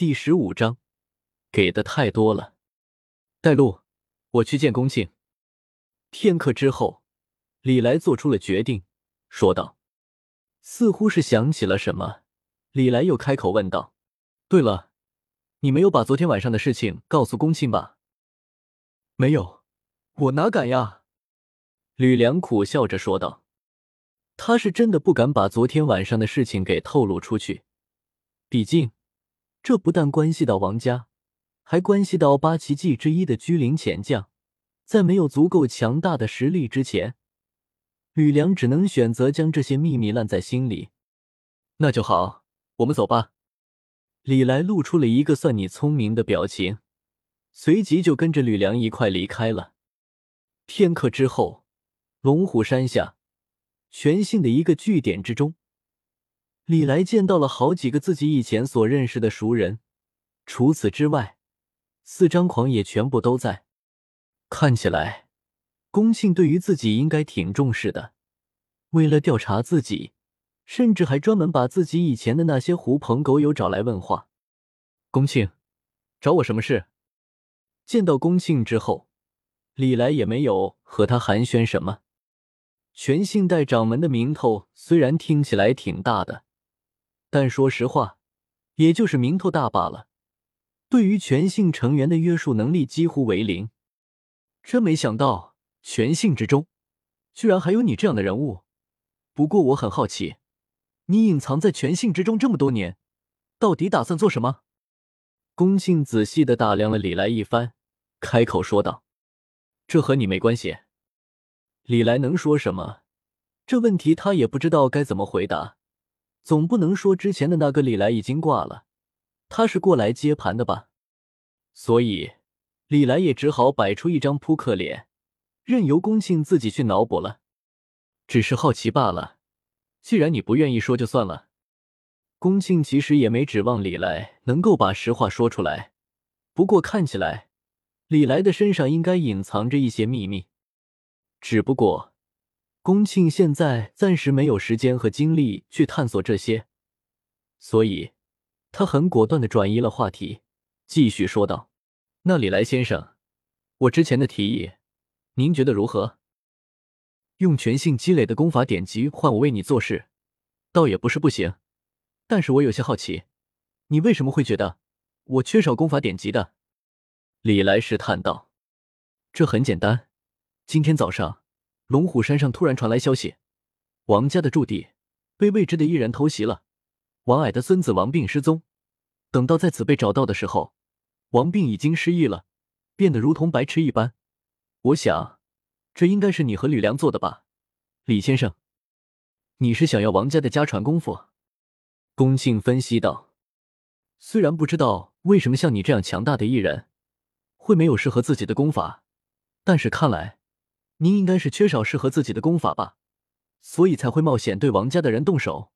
第十五章，给的太多了。带路，我去见公庆。片刻之后，李来做出了决定，说道：“似乎是想起了什么。”李来又开口问道：“对了，你没有把昨天晚上的事情告诉公庆吧？”“没有，我哪敢呀？”吕梁苦笑着说道：“他是真的不敢把昨天晚上的事情给透露出去，毕竟……”这不但关系到王家，还关系到八旗记之一的居灵潜将，在没有足够强大的实力之前，吕梁只能选择将这些秘密烂在心里。那就好，我们走吧。李来露出了一个算你聪明的表情，随即就跟着吕梁一块离开了。片刻之后，龙虎山下全信的一个据点之中。李来见到了好几个自己以前所认识的熟人，除此之外，四张狂也全部都在。看起来，龚庆对于自己应该挺重视的。为了调查自己，甚至还专门把自己以前的那些狐朋狗友找来问话。龚庆，找我什么事？见到龚庆之后，李来也没有和他寒暄什么。全信代掌门的名头虽然听起来挺大的。但说实话，也就是名头大罢了，对于全姓成员的约束能力几乎为零。真没想到，全姓之中居然还有你这样的人物。不过我很好奇，你隐藏在全姓之中这么多年，到底打算做什么？龚庆仔细的打量了李来一番，开口说道：“这和你没关系。”李来能说什么？这问题他也不知道该怎么回答。总不能说之前的那个李来已经挂了，他是过来接盘的吧？所以李来也只好摆出一张扑克脸，任由龚庆自己去脑补了。只是好奇罢了，既然你不愿意说，就算了。龚庆其实也没指望李来能够把实话说出来，不过看起来李来的身上应该隐藏着一些秘密，只不过。龚庆现在暂时没有时间和精力去探索这些，所以他很果断的转移了话题，继续说道：“那李来先生，我之前的提议，您觉得如何？用全性积累的功法典籍换我为你做事，倒也不是不行。但是我有些好奇，你为什么会觉得我缺少功法典籍的？”李来试探道：“这很简单，今天早上。”龙虎山上突然传来消息，王家的驻地被未知的一人偷袭了。王矮的孙子王病失踪。等到再次被找到的时候，王病已经失忆了，变得如同白痴一般。我想，这应该是你和吕梁做的吧，李先生？你是想要王家的家传功夫？龚庆分析道。虽然不知道为什么像你这样强大的艺人会没有适合自己的功法，但是看来。您应该是缺少适合自己的功法吧，所以才会冒险对王家的人动手。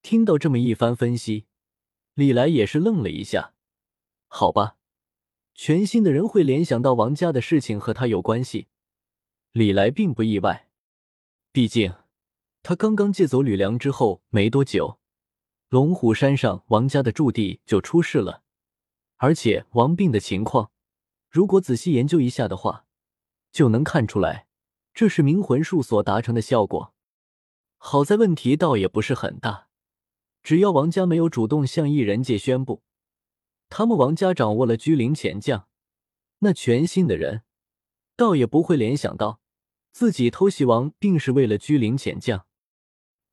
听到这么一番分析，李来也是愣了一下。好吧，全新的人会联想到王家的事情和他有关系，李来并不意外。毕竟他刚刚借走吕梁之后没多久，龙虎山上王家的驻地就出事了，而且王病的情况，如果仔细研究一下的话。就能看出来，这是冥魂术所达成的效果。好在问题倒也不是很大，只要王家没有主动向异人界宣布他们王家掌握了居灵潜将，那全新的人倒也不会联想到自己偷袭王并是为了居灵潜将。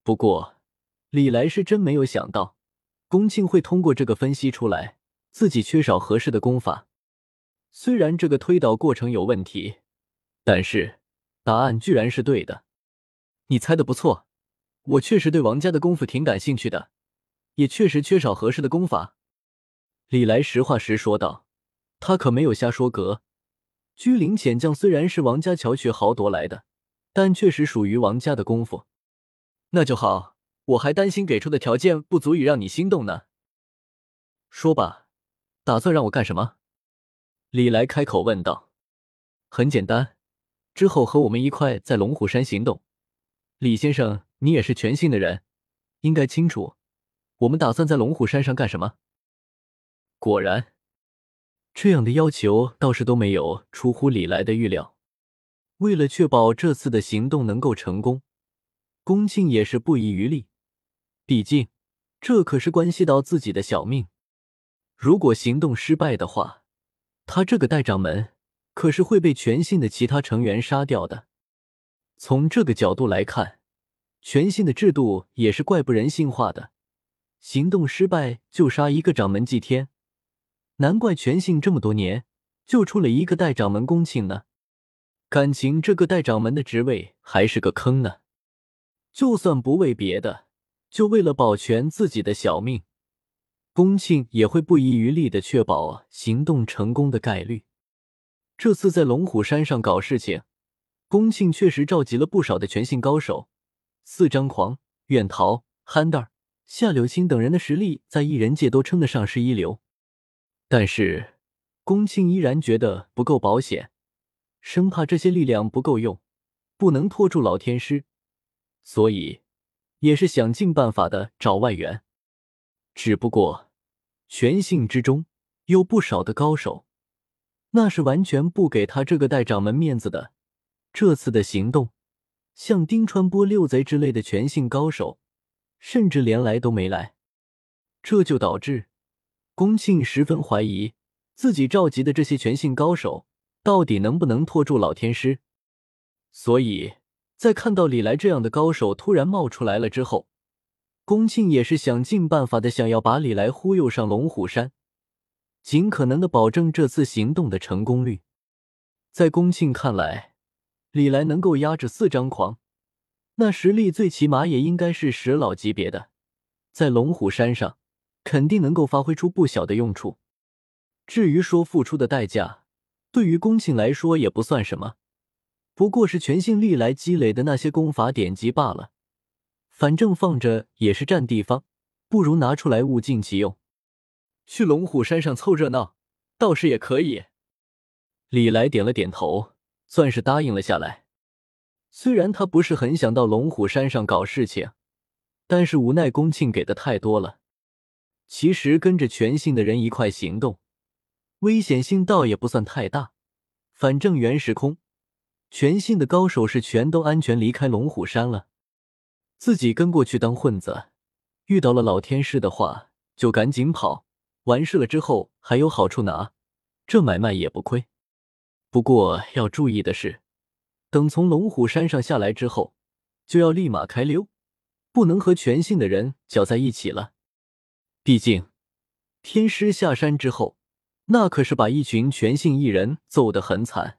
不过李来是真没有想到，龚庆会通过这个分析出来自己缺少合适的功法。虽然这个推导过程有问题。但是，答案居然是对的。你猜的不错，我确实对王家的功夫挺感兴趣的，也确实缺少合适的功法。李来实话实说道，他可没有瞎说。格居灵浅将虽然是王家巧取豪夺来的，但确实属于王家的功夫。那就好，我还担心给出的条件不足以让你心动呢。说吧，打算让我干什么？李来开口问道。很简单。之后和我们一块在龙虎山行动，李先生，你也是全信的人，应该清楚，我们打算在龙虎山上干什么。果然，这样的要求倒是都没有出乎李来的预料。为了确保这次的行动能够成功，龚庆也是不遗余力。毕竟，这可是关系到自己的小命。如果行动失败的话，他这个代掌门可是会被全信的其他成员杀掉的。从这个角度来看，全信的制度也是怪不人性化的。行动失败就杀一个掌门祭天，难怪全信这么多年就出了一个代掌门公庆呢。感情这个代掌门的职位还是个坑呢。就算不为别的，就为了保全自己的小命，公庆也会不遗余力的确保行动成功的概率。这次在龙虎山上搞事情，龚庆确实召集了不少的全信高手，四张狂、远桃、憨蛋。夏柳青等人的实力在异人界都称得上是一流，但是宫庆依然觉得不够保险，生怕这些力量不够用，不能拖住老天师，所以也是想尽办法的找外援。只不过全信之中有不少的高手，那是完全不给他这个代掌门面子的。这次的行动，像丁川波六贼之类的全性高手。甚至连来都没来，这就导致宫庆十分怀疑自己召集的这些全性高手到底能不能拖住老天师。所以在看到李来这样的高手突然冒出来了之后，宫庆也是想尽办法的想要把李来忽悠上龙虎山，尽可能的保证这次行动的成功率。在宫庆看来，李来能够压制四张狂。那实力最起码也应该是十老级别的，在龙虎山上肯定能够发挥出不小的用处。至于说付出的代价，对于宫庆来说也不算什么，不过是全信历来积累的那些功法典籍罢了。反正放着也是占地方，不如拿出来物尽其用。去龙虎山上凑热闹，倒是也可以。李来点了点头，算是答应了下来。虽然他不是很想到龙虎山上搞事情，但是无奈宫庆给的太多了。其实跟着全信的人一块行动，危险性倒也不算太大。反正原时空全信的高手是全都安全离开龙虎山了，自己跟过去当混子，遇到了老天师的话就赶紧跑，完事了之后还有好处拿，这买卖也不亏。不过要注意的是。等从龙虎山上下来之后，就要立马开溜，不能和全信的人搅在一起了。毕竟，天师下山之后，那可是把一群全信艺人揍得很惨。